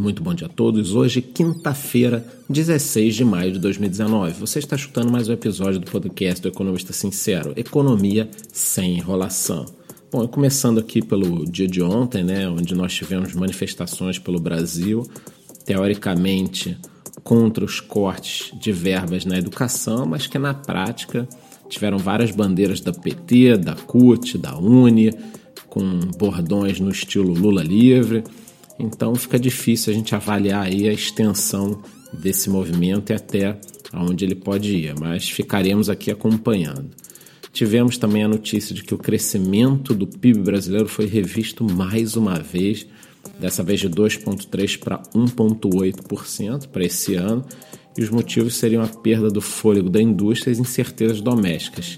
Muito bom dia a todos. Hoje, quinta-feira, 16 de maio de 2019. Você está escutando mais um episódio do podcast do Economista Sincero, Economia sem enrolação. Bom, começando aqui pelo dia de ontem, né, onde nós tivemos manifestações pelo Brasil, teoricamente contra os cortes de verbas na educação, mas que na prática tiveram várias bandeiras da PT, da CUT, da UNE, com bordões no estilo Lula livre. Então fica difícil a gente avaliar aí a extensão desse movimento e até aonde ele pode ir, mas ficaremos aqui acompanhando. Tivemos também a notícia de que o crescimento do PIB brasileiro foi revisto mais uma vez, dessa vez de 2,3% para 1,8% para esse ano, e os motivos seriam a perda do fôlego da indústria e as incertezas domésticas.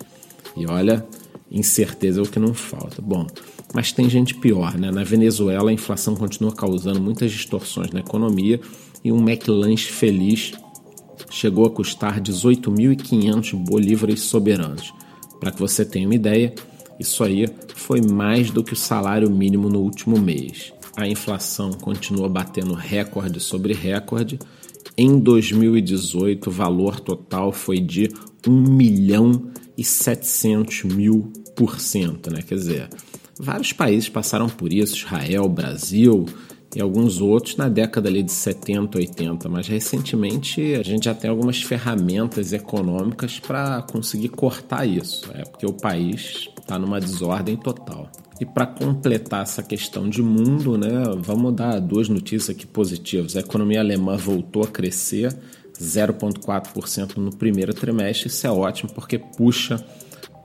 E olha, incerteza é o que não falta. Bom, mas tem gente pior, né? Na Venezuela, a inflação continua causando muitas distorções na economia e um McLanche feliz chegou a custar 18.500 bolívares soberanos. Para que você tenha uma ideia, isso aí foi mais do que o salário mínimo no último mês. A inflação continua batendo recorde sobre recorde. Em 2018, o valor total foi de 1 milhão e 700 mil né? Quer dizer, Vários países passaram por isso, Israel, Brasil e alguns outros na década ali de 70, 80, mas recentemente a gente já tem algumas ferramentas econômicas para conseguir cortar isso, é porque o país está numa desordem total. E para completar essa questão de mundo, né, vamos dar duas notícias aqui positivas. A economia alemã voltou a crescer 0,4% no primeiro trimestre, isso é ótimo porque puxa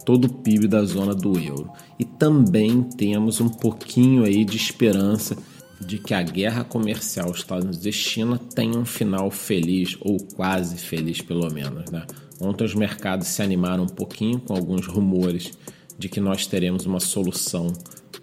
todo o PIB da zona do euro. E também temos um pouquinho aí de esperança de que a guerra comercial Estados Unidos e China tenha um final feliz ou quase feliz pelo menos, né? Ontem os mercados se animaram um pouquinho com alguns rumores de que nós teremos uma solução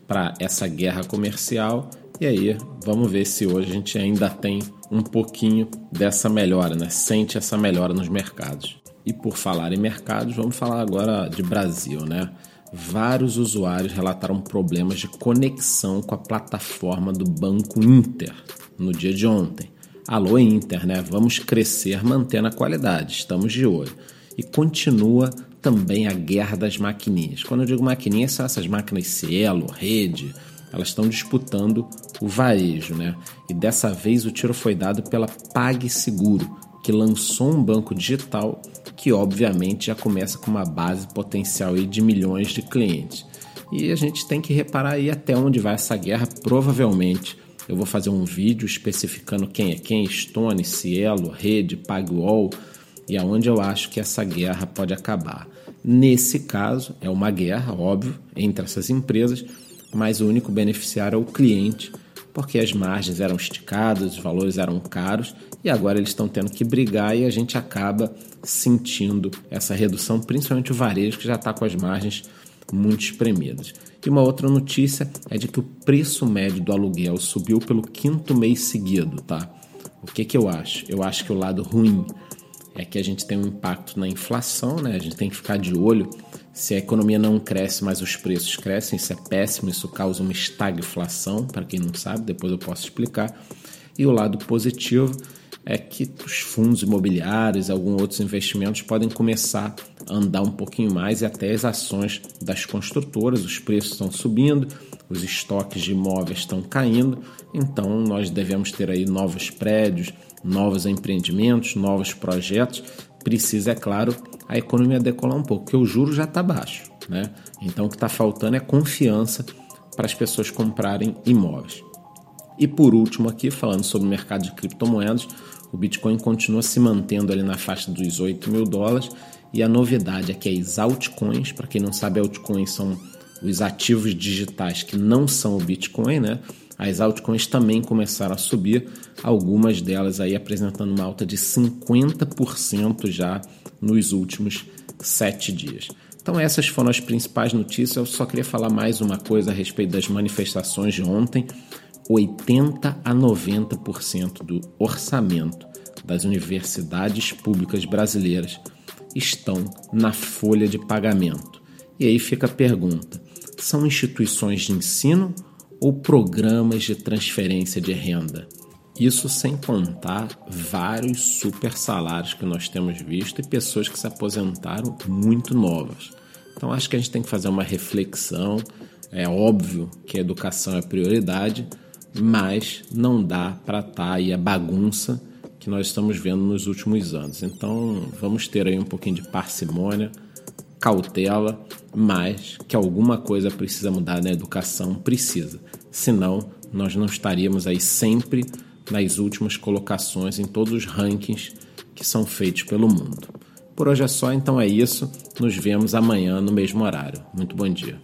para essa guerra comercial. E aí, vamos ver se hoje a gente ainda tem um pouquinho dessa melhora, né? Sente essa melhora nos mercados. E por falar em mercados, vamos falar agora de Brasil, né? Vários usuários relataram problemas de conexão com a plataforma do Banco Inter no dia de ontem. Alô Inter, né? Vamos crescer mantendo a qualidade, estamos de olho. E continua também a guerra das maquininhas. Quando eu digo maquininhas, são essas máquinas Cielo, Rede, elas estão disputando o varejo, né? E dessa vez o tiro foi dado pela PagSeguro, que lançou um banco digital que obviamente já começa com uma base potencial de milhões de clientes. E a gente tem que reparar aí até onde vai essa guerra, provavelmente. Eu vou fazer um vídeo especificando quem é quem, Stone, Cielo, Rede, PagWall e aonde eu acho que essa guerra pode acabar. Nesse caso, é uma guerra, óbvio, entre essas empresas, mas o único beneficiário é o cliente, porque as margens eram esticadas, os valores eram caros e agora eles estão tendo que brigar e a gente acaba sentindo essa redução, principalmente o varejo que já está com as margens muito espremidas. E uma outra notícia é de que o preço médio do aluguel subiu pelo quinto mês seguido, tá? O que, que eu acho? Eu acho que o lado ruim é que a gente tem um impacto na inflação, né? A gente tem que ficar de olho se a economia não cresce, mas os preços crescem, isso é péssimo, isso causa uma estagflação, para quem não sabe, depois eu posso explicar. E o lado positivo é que os fundos imobiliários, alguns outros investimentos podem começar a andar um pouquinho mais e até as ações das construtoras, os preços estão subindo, os estoques de imóveis estão caindo, então nós devemos ter aí novos prédios, novos empreendimentos, novos projetos. Precisa, é claro, a economia decolar um pouco, porque o juro já está baixo. Né? Então o que está faltando é confiança para as pessoas comprarem imóveis. E por último aqui, falando sobre o mercado de criptomoedas, o Bitcoin continua se mantendo ali na faixa dos 8 mil dólares e a novidade é que as altcoins, para quem não sabe, altcoins são os ativos digitais que não são o Bitcoin, né? As altcoins também começaram a subir, algumas delas aí apresentando uma alta de 50% já nos últimos sete dias. Então essas foram as principais notícias. Eu só queria falar mais uma coisa a respeito das manifestações de ontem. 80 a 90% do orçamento das universidades públicas brasileiras estão na folha de pagamento. E aí fica a pergunta: são instituições de ensino ou programas de transferência de renda? Isso sem contar vários super salários que nós temos visto e pessoas que se aposentaram muito novas. Então acho que a gente tem que fazer uma reflexão. É óbvio que a educação é prioridade, mas não dá para estar tá aí a bagunça que nós estamos vendo nos últimos anos. Então vamos ter aí um pouquinho de parcimônia, cautela, mas que alguma coisa precisa mudar na educação, precisa. Senão, nós não estaríamos aí sempre nas últimas colocações em todos os rankings que são feitos pelo mundo. Por hoje é só, então é isso. Nos vemos amanhã no mesmo horário. Muito bom dia.